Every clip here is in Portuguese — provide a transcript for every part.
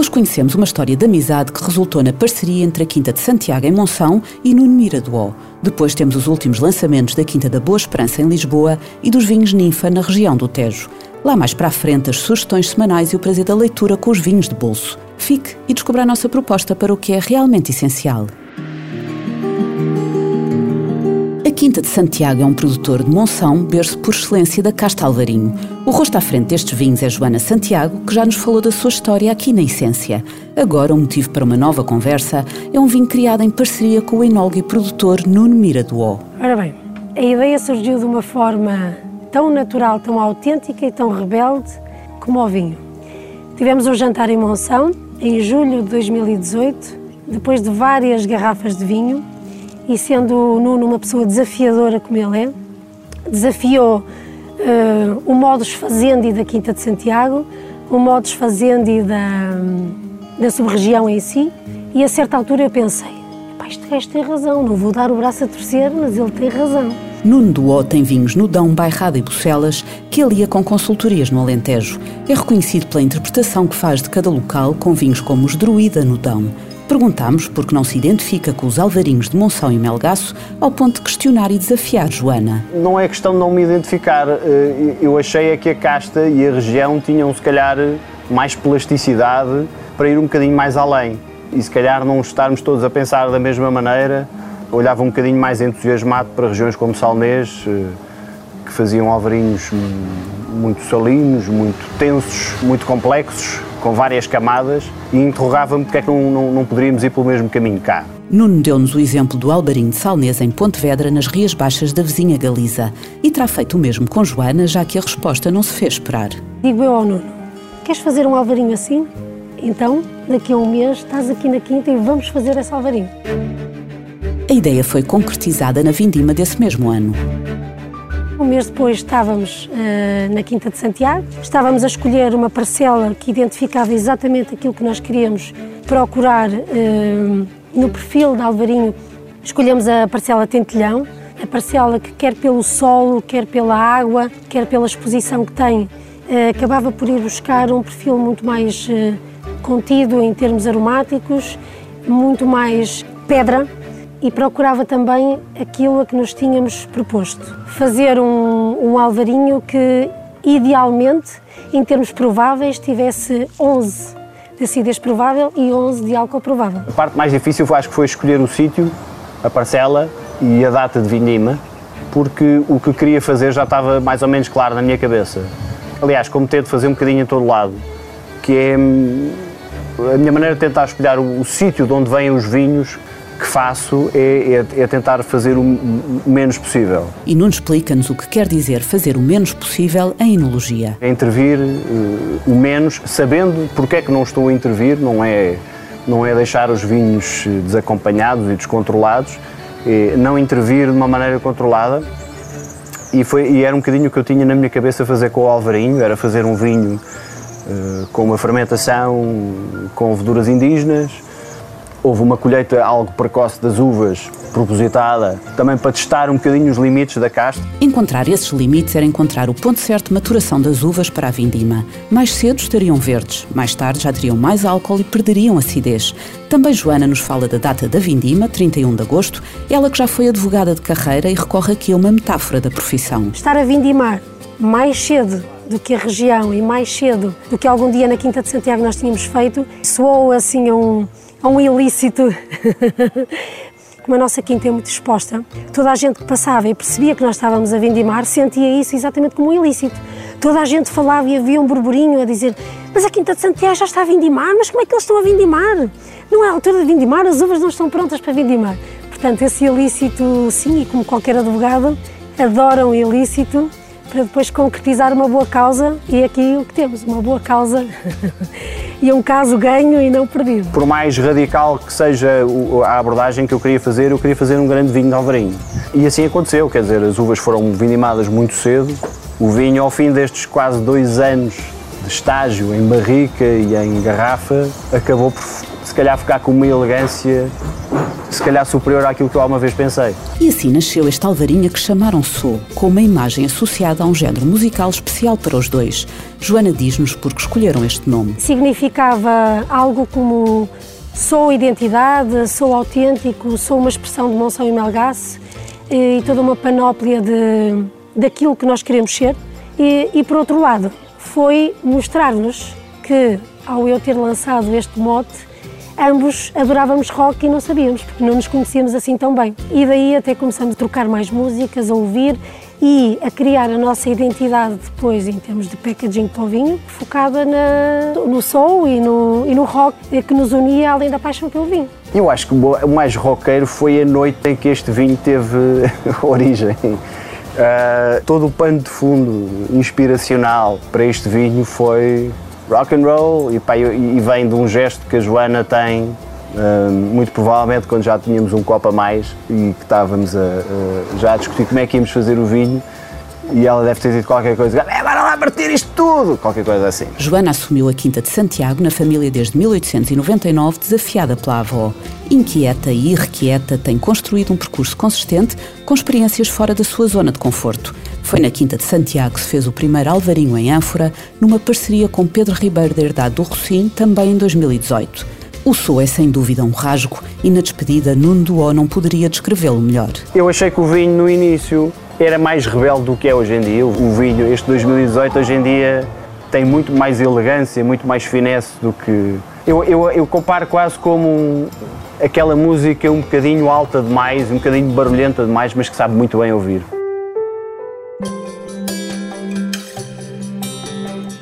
Hoje conhecemos uma história de amizade que resultou na parceria entre a Quinta de Santiago em Monção e Nuno Mira do O. Depois temos os últimos lançamentos da Quinta da Boa Esperança em Lisboa e dos vinhos Ninfa na região do Tejo. Lá mais para a frente, as sugestões semanais e o prazer da leitura com os vinhos de bolso. Fique e descubra a nossa proposta para o que é realmente essencial. Quinta de Santiago é um produtor de Monção, berço por excelência da Casta Alvarinho. O rosto à frente destes vinhos é Joana Santiago, que já nos falou da sua história aqui na Essência. Agora, o um motivo para uma nova conversa é um vinho criado em parceria com o enólogo e produtor Nuno Mira O. Ora bem, a ideia surgiu de uma forma tão natural, tão autêntica e tão rebelde como o vinho. Tivemos um jantar em Monção, em julho de 2018, depois de várias garrafas de vinho, e sendo o Nuno uma pessoa desafiadora como ele é, desafiou uh, o modus fazendi da Quinta de Santiago, o modus fazendi da, da sub-região em si, e a certa altura eu pensei, este gajo tem razão, não vou dar o braço a torcer, mas ele tem razão. Nuno Duó tem vinhos no Dão, Bairrada e Bucelas, que alia com consultorias no Alentejo. É reconhecido pela interpretação que faz de cada local com vinhos como os Druida no Dão. Perguntámos por que não se identifica com os alvarinhos de Monção e Melgaço, ao ponto de questionar e desafiar Joana. Não é questão de não me identificar. Eh, eu achei é que a casta e a região tinham, se calhar, mais plasticidade para ir um bocadinho mais além. E se calhar não estarmos todos a pensar da mesma maneira, olhava um bocadinho mais entusiasmado para regiões como Salnês, eh, que faziam alvarinhos muito salinos, muito tensos, muito complexos, com várias camadas, e interrogava-me porque é que não, não, não poderíamos ir pelo mesmo caminho cá. Nuno deu-nos o exemplo do alvarinho de Salnês em Pontevedra, nas Rias Baixas da vizinha Galiza, e terá feito o mesmo com Joana, já que a resposta não se fez esperar. Digo eu ao Nuno, queres fazer um alvarinho assim? Então, daqui a um mês, estás aqui na quinta e vamos fazer esse alvarinho. A ideia foi concretizada na vindima desse mesmo ano. Um mês depois estávamos uh, na Quinta de Santiago, estávamos a escolher uma parcela que identificava exatamente aquilo que nós queríamos procurar uh, no perfil de Alvarinho. Escolhemos a parcela Tentilhão, a parcela que quer pelo solo, quer pela água, quer pela exposição que tem, uh, acabava por ir buscar um perfil muito mais contido em termos aromáticos, muito mais pedra, e procurava também aquilo a que nos tínhamos proposto. Fazer um, um alvarinho que, idealmente, em termos prováveis, tivesse 11 de acidez provável e 11 de álcool provável. A parte mais difícil acho que foi escolher o sítio, a parcela e a data de vindima, porque o que queria fazer já estava mais ou menos claro na minha cabeça. Aliás, como tento fazer um bocadinho em todo lado, que é hum, a minha maneira de tentar escolher o, o sítio de onde vêm os vinhos que faço é, é, é tentar fazer o, menos possível. E Nuno explica-nos o que quer dizer fazer o menos possível em enologia. É intervir uh, o menos, sabendo porque é que não estou a intervir, não é, não é deixar os vinhos eh, desacompanhados e descontrolados, é não intervir de uma maneira controlada. E, foi, e era um bocadinho o que eu tinha na minha cabeça fazer com o Alvarinho, era fazer um vinho uh, com uma fermentação com leveduras indígenas, Houve uma colheita algo precoce das uvas, propositada, também para testar um bocadinho os limites da casta. Encontrar esses limites era encontrar o ponto certo de maturação das uvas para a vindima. Mais cedo estariam verdes, mais tarde já teriam mais álcool e perderiam acidez. Também Joana nos fala da data da vindima, 31 de agosto, ela que já foi advogada de carreira e recorre aqui a uma metáfora da profissão. Estar a vindimar mais cedo do que a região e mais cedo do que algum dia na Quinta de Santiago nós tínhamos feito, soou assim a um a um ilícito. Como a nossa quinta é muito exposta, toda a gente que passava e percebia que nós estávamos a vindimar sentia isso exatamente como um ilícito. Toda a gente falava e havia um burburinho a dizer: Mas a Quinta de Santiago já está a vindimar, mas como é que eles estão a vindimar? Não é a altura de vindimar, as uvas não estão prontas para vindimar. Portanto, esse ilícito, sim, e como qualquer advogado, adoram o ilícito para depois concretizar uma boa causa e aqui o que temos, uma boa causa e um caso ganho e não perdido. Por mais radical que seja a abordagem que eu queria fazer, eu queria fazer um grande vinho de Alvarinho. E assim aconteceu, quer dizer, as uvas foram vindimadas muito cedo. O vinho, ao fim destes quase dois anos de estágio em barrica e em garrafa, acabou por se calhar ficar com uma elegância se calhar superior àquilo que eu alguma vez pensei. E assim nasceu esta alvarinha que chamaram Sou, com uma imagem associada a um género musical especial para os dois. Joana diz-nos por que escolheram este nome. Significava algo como sou identidade, sou autêntico, sou uma expressão de Monção e Melgaço e toda uma panóplia de, daquilo que nós queremos ser. E, e por outro lado, foi mostrar-nos que, ao eu ter lançado este mote, ambos adorávamos rock e não sabíamos, porque não nos conhecíamos assim tão bem. E daí até começamos a trocar mais músicas, a ouvir e a criar a nossa identidade depois em termos de packaging para o vinho, focada na, no soul e no, e no rock que nos unia além da paixão pelo vinho. Eu acho que o mais roqueiro foi a noite em que este vinho teve origem. Uh, todo o pano de fundo inspiracional para este vinho foi rock and roll e, pá, e vem de um gesto que a Joana tem Uh, muito provavelmente quando já tínhamos um copo a mais e que estávamos a, a, já a discutir como é que íamos fazer o vinho e ela deve ter dito qualquer coisa, é, bora lá partir isto tudo, qualquer coisa assim. Joana assumiu a Quinta de Santiago na família desde 1899, desafiada pela avó. Inquieta e irrequieta, tem construído um percurso consistente com experiências fora da sua zona de conforto. Foi na Quinta de Santiago que se fez o primeiro alvarinho em ânfora, numa parceria com Pedro Ribeiro da Herdade do Rocim, também em 2018. O Sou é sem dúvida um rasgo e na despedida Nuno Duó não poderia descrevê-lo melhor. Eu achei que o vinho no início era mais rebelde do que é hoje em dia. O vinho, este 2018, hoje em dia tem muito mais elegância, muito mais finesse do que. Eu, eu, eu comparo quase como aquela música um bocadinho alta demais, um bocadinho barulhenta demais, mas que sabe muito bem ouvir.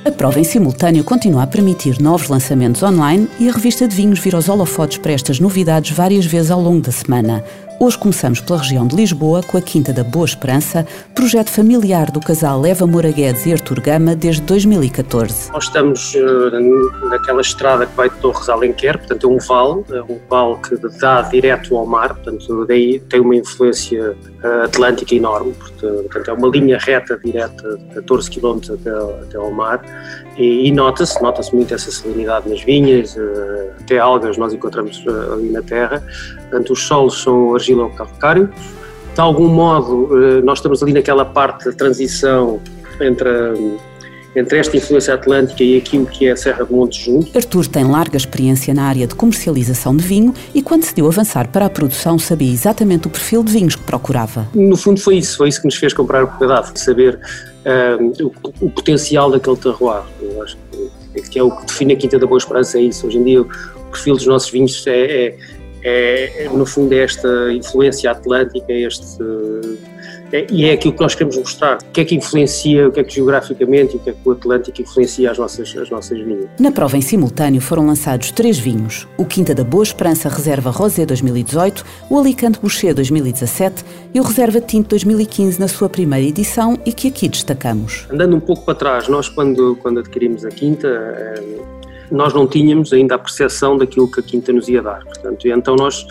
A prova em simultâneo continua a permitir novos lançamentos online e a revista de vinhos vira os holofotes para estas novidades várias vezes ao longo da semana. Hoje começamos pela região de Lisboa, com a Quinta da Boa Esperança, projeto familiar do casal Eva Moura Guedes e Artur Gama desde 2014. Nós estamos uh, naquela estrada que vai de Torres Alenquer, portanto é um vale, é um vale que dá direto ao mar, portanto daí tem uma influência uh, atlântica enorme, portanto é uma linha reta direta de 14 km até, até ao mar. E, e nota-se, nota-se muito essa salinidade nas vinhas, uh, até algas nós encontramos ali na terra, portanto os solos são argilo-calcário. De algum modo, eh, nós estamos ali naquela parte da transição entre, entre esta influência atlântica e aquilo que é a Serra do Monte Junto. Artur tem larga experiência na área de comercialização de vinho e quando decidiu avançar para a produção sabia exatamente o perfil de vinhos que procurava. No fundo foi isso, foi isso que nos fez comprar a propriedade, saber uh, o, o, potencial daquele terroir. Eu acho que, que, é o que define a Quinta da Boa Esperança, é isso. Hoje em dia o perfil dos nossos vinhos é, é é, é, no fundo, é esta influência atlântica, este, é, e é aquilo que nós queremos mostrar. O que é que influencia, o que é que geograficamente o que é que o Atlântico influencia as nossas, as nossas vinhas. Na prova em simultâneo foram lançados três vinhos: o Quinta da Boa Esperança Reserva Rosé 2018, o Alicante Boucher 2017 e o Reserva Tinto 2015 na sua primeira edição e que aqui destacamos. Andando um pouco para trás, nós quando, quando adquirimos a Quinta, eh, nós não tínhamos ainda a percepção daquilo que a Quinta nos ia dar. Portanto, então nós,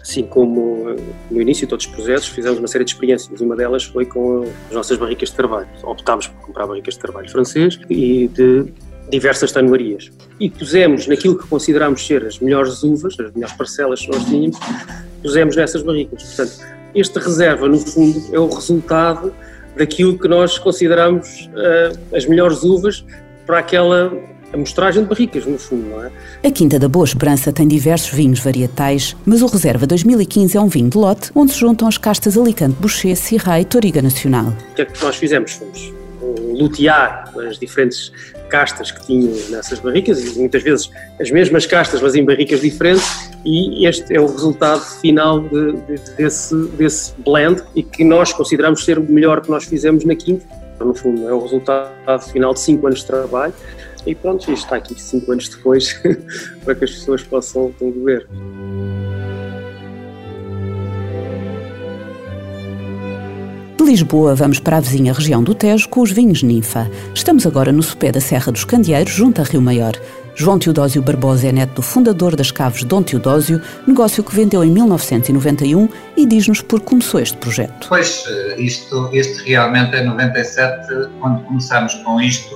assim como eh, no início de todos os projetos, fizemos uma série de experiências. Uma delas foi com as nossas barricas de trabalho. Optámos por comprar barricas de trabalho francês e de diversas tanuarias. E pusemos naquilo que consideramos ser as melhores uvas, as melhores parcelas que nós tínhamos, pusemos nessas barricas. Portanto, esta reserva, no fundo, é o resultado daquilo que nós consideramos uh, as melhores uvas para aquela a mostragem de barricas, no fundo, não é? A Quinta da Boa Esperança tem diversos vinhos varietais, mas o Reserva 2015 é um vinho de lote onde se juntam as castas Alicante, Boucher, Syrah e Toriga Nacional. O que é que nós fizemos? Fomos lutear as diferentes castas que tinham nessas barricas, e muitas vezes as mesmas castas, mas em barricas diferentes, e este é o resultado final de, de, desse, desse blend e que nós consideramos ser o melhor que nós fizemos na quinta. No fundo, é o resultado final de cinco anos de trabalho e pronto, isto está aqui cinco anos depois para que as pessoas possam ver. De Lisboa, vamos para a vizinha região do Tejo com os vinhos Ninfa. Estamos agora no sopé da Serra dos Candeeiros, junto a Rio Maior. João Teodósio Barbosa é neto do fundador das Caves Dom Teodósio, negócio que vendeu em 1991 e diz-nos por que começou este projeto. Pois, eh, isto, este realmente é 97, quando começámos com isto.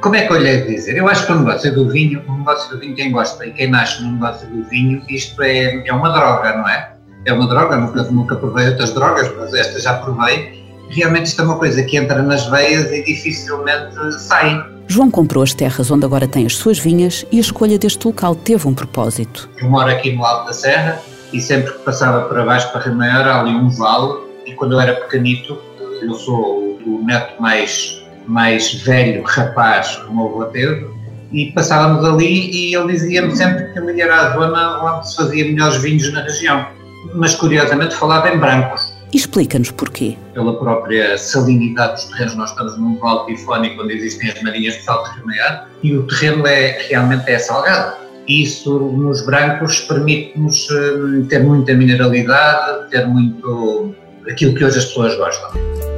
Como é que eu lhe dizer? Eu acho que o negócio do vinho, o negócio do vinho, quem gosta e quem nasce no negócio do vinho, isto é, é uma droga, não é? É uma droga, nunca, nunca provei outras drogas, mas esta já provei realmente isto é uma coisa que entra nas veias e dificilmente sai. João comprou as terras onde agora tem as suas vinhas e a escolha deste local teve um propósito. Eu moro aqui no Alto da Serra e sempre que passava para baixo para Rio Maior há ali um vale e quando eu era pequenito, eu sou o neto mais, mais velho rapaz que o meu avô teve, e passávamos ali e ele dizia-me sempre que ali era a zona onde se fazia melhores vinhos na região. Mas curiosamente falava em brancos Explica-nos porquê. Pela própria salinidade dos terrenos, nós estamos num vale tifónico onde existem as marinhas de sal Maior e o terreno é, realmente é salgado. Isso nos brancos permite-nos hum, ter muita mineralidade, ter muito aquilo que hoje as pessoas gostam.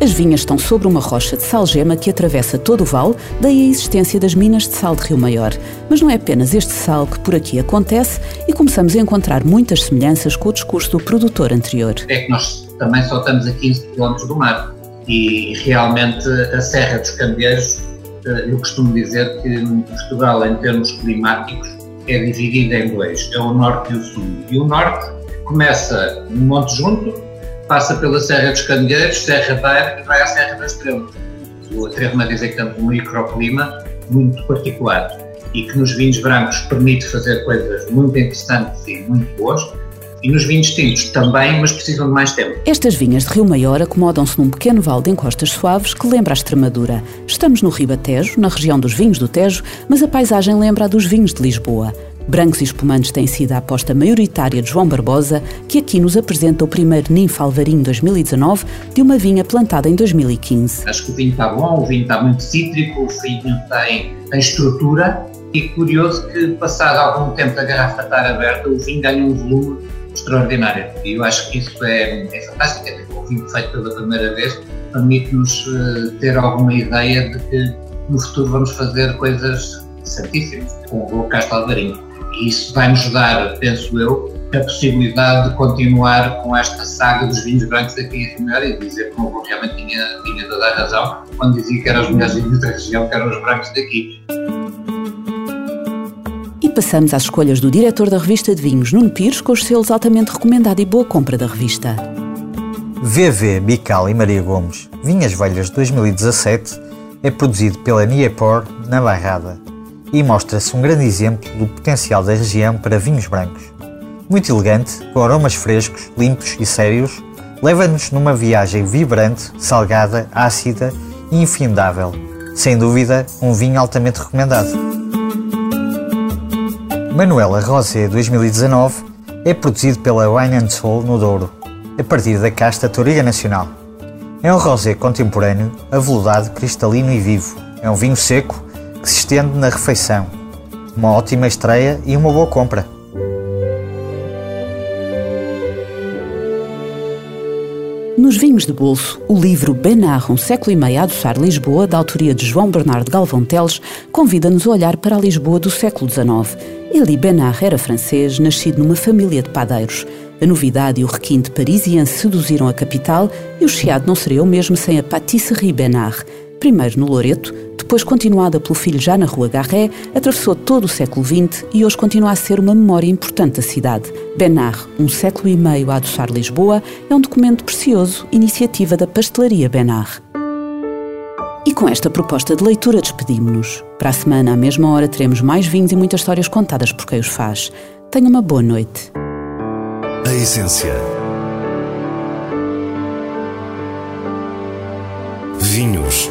As vinhas estão sobre uma rocha de salgema que atravessa todo o vale, daí a existência das minas de sal de Rio Maior. Mas não é apenas este sal que por aqui acontece e começamos a encontrar muitas semelhanças com o discurso do produtor anterior. É que nós também só estamos a 15 km do mar e realmente a Serra dos Candeeiros, eh, eu costumo dizer que Portugal, em termos climáticos, é dividida em dois, é o norte e o sul. E o norte começa no Monte Junto, passa pela Serra dos Candeeiros, Serra da e vai à Serra da Estrela. Atrevo-me a dizer que temos um microclima muito particular e que nos vinhos brancos permite fazer coisas muito interessantes e muito boas, e nos vinhos tintos também, mas precisam de mais tempo. Estas vinhas de Rio Maior acomodam-se num pequeno vale de encostas suaves que lembra a Extremadura. Estamos no Ribatejo, na região dos vinhos do Tejo, mas a paisagem lembra a dos vinhos de Lisboa. Brancos e espumantes tem sido a aposta maioritária de João Barbosa, que aqui nos apresenta o primeiro Ninfa Alvarinho 2019 de uma vinha plantada em 2015. Acho que o vinho está bom, o vinho está muito cítrico, o vinho tem, tem estrutura e curioso que passado algum tempo da garrafa estar aberta, o vinho ganha um volume extraordinário. E eu acho que isso é, é fantástico. É o vinho feito pela primeira vez permite-nos uh, ter alguma ideia de que no futuro vamos fazer coisas certíssimas com o Castro Alvarinho. E isso vai nos dar, penso eu, a possibilidade de continuar com esta saga dos vinhos brancos aqui em Rimeira e dizer que o avô realmente tinha, tinha toda a razão quando dizia que eram os melhores vinhos da região, que eram os brancos daqui. E passamos às escolhas do diretor da revista de vinhos, Nuno Pires, com os selos altamente recomendado e boa compra da revista. VV Bical e Maria Gomes, Vinhas Velhas 2017, é produzido pela Niepor, na Barrada e mostra-se um grande exemplo do potencial da região para vinhos brancos. Muito elegante, com aromas frescos, limpos e sérios, leva-nos numa viagem vibrante, salgada, ácida e infindável. Sem dúvida, um vinho altamente recomendado. Manuela Rosé 2019 é produzido pela Wine Soul no Douro, a partir da casta Toriga Nacional. É um rosé contemporâneo, aveludado, cristalino e vivo. É um vinho seco, que se estende na refeição. Uma ótima estreia e uma boa compra. Nos vinhos de bolso, o livro Benar, um século e meio a adoçar Lisboa, da autoria de João Bernardo Galvão Teles, convida-nos a olhar para a Lisboa do século XIX. Elie Benar era francês, nascido numa família de padeiros. A novidade e o requinte parisiense seduziram a capital e o Chiado não seria o mesmo sem a Patisserie Benar. Primeiro no Loreto, depois continuada pelo filho já na Rua Garré, atravessou todo o século XX e hoje continua a ser uma memória importante da cidade. Benar, um século e meio a adoçar Lisboa, é um documento precioso, iniciativa da Pastelaria Benar. E com esta proposta de leitura despedimos-nos. Para a semana, à mesma hora, teremos mais vinhos e muitas histórias contadas por quem os faz. Tenha uma boa noite. A essência. Vinhos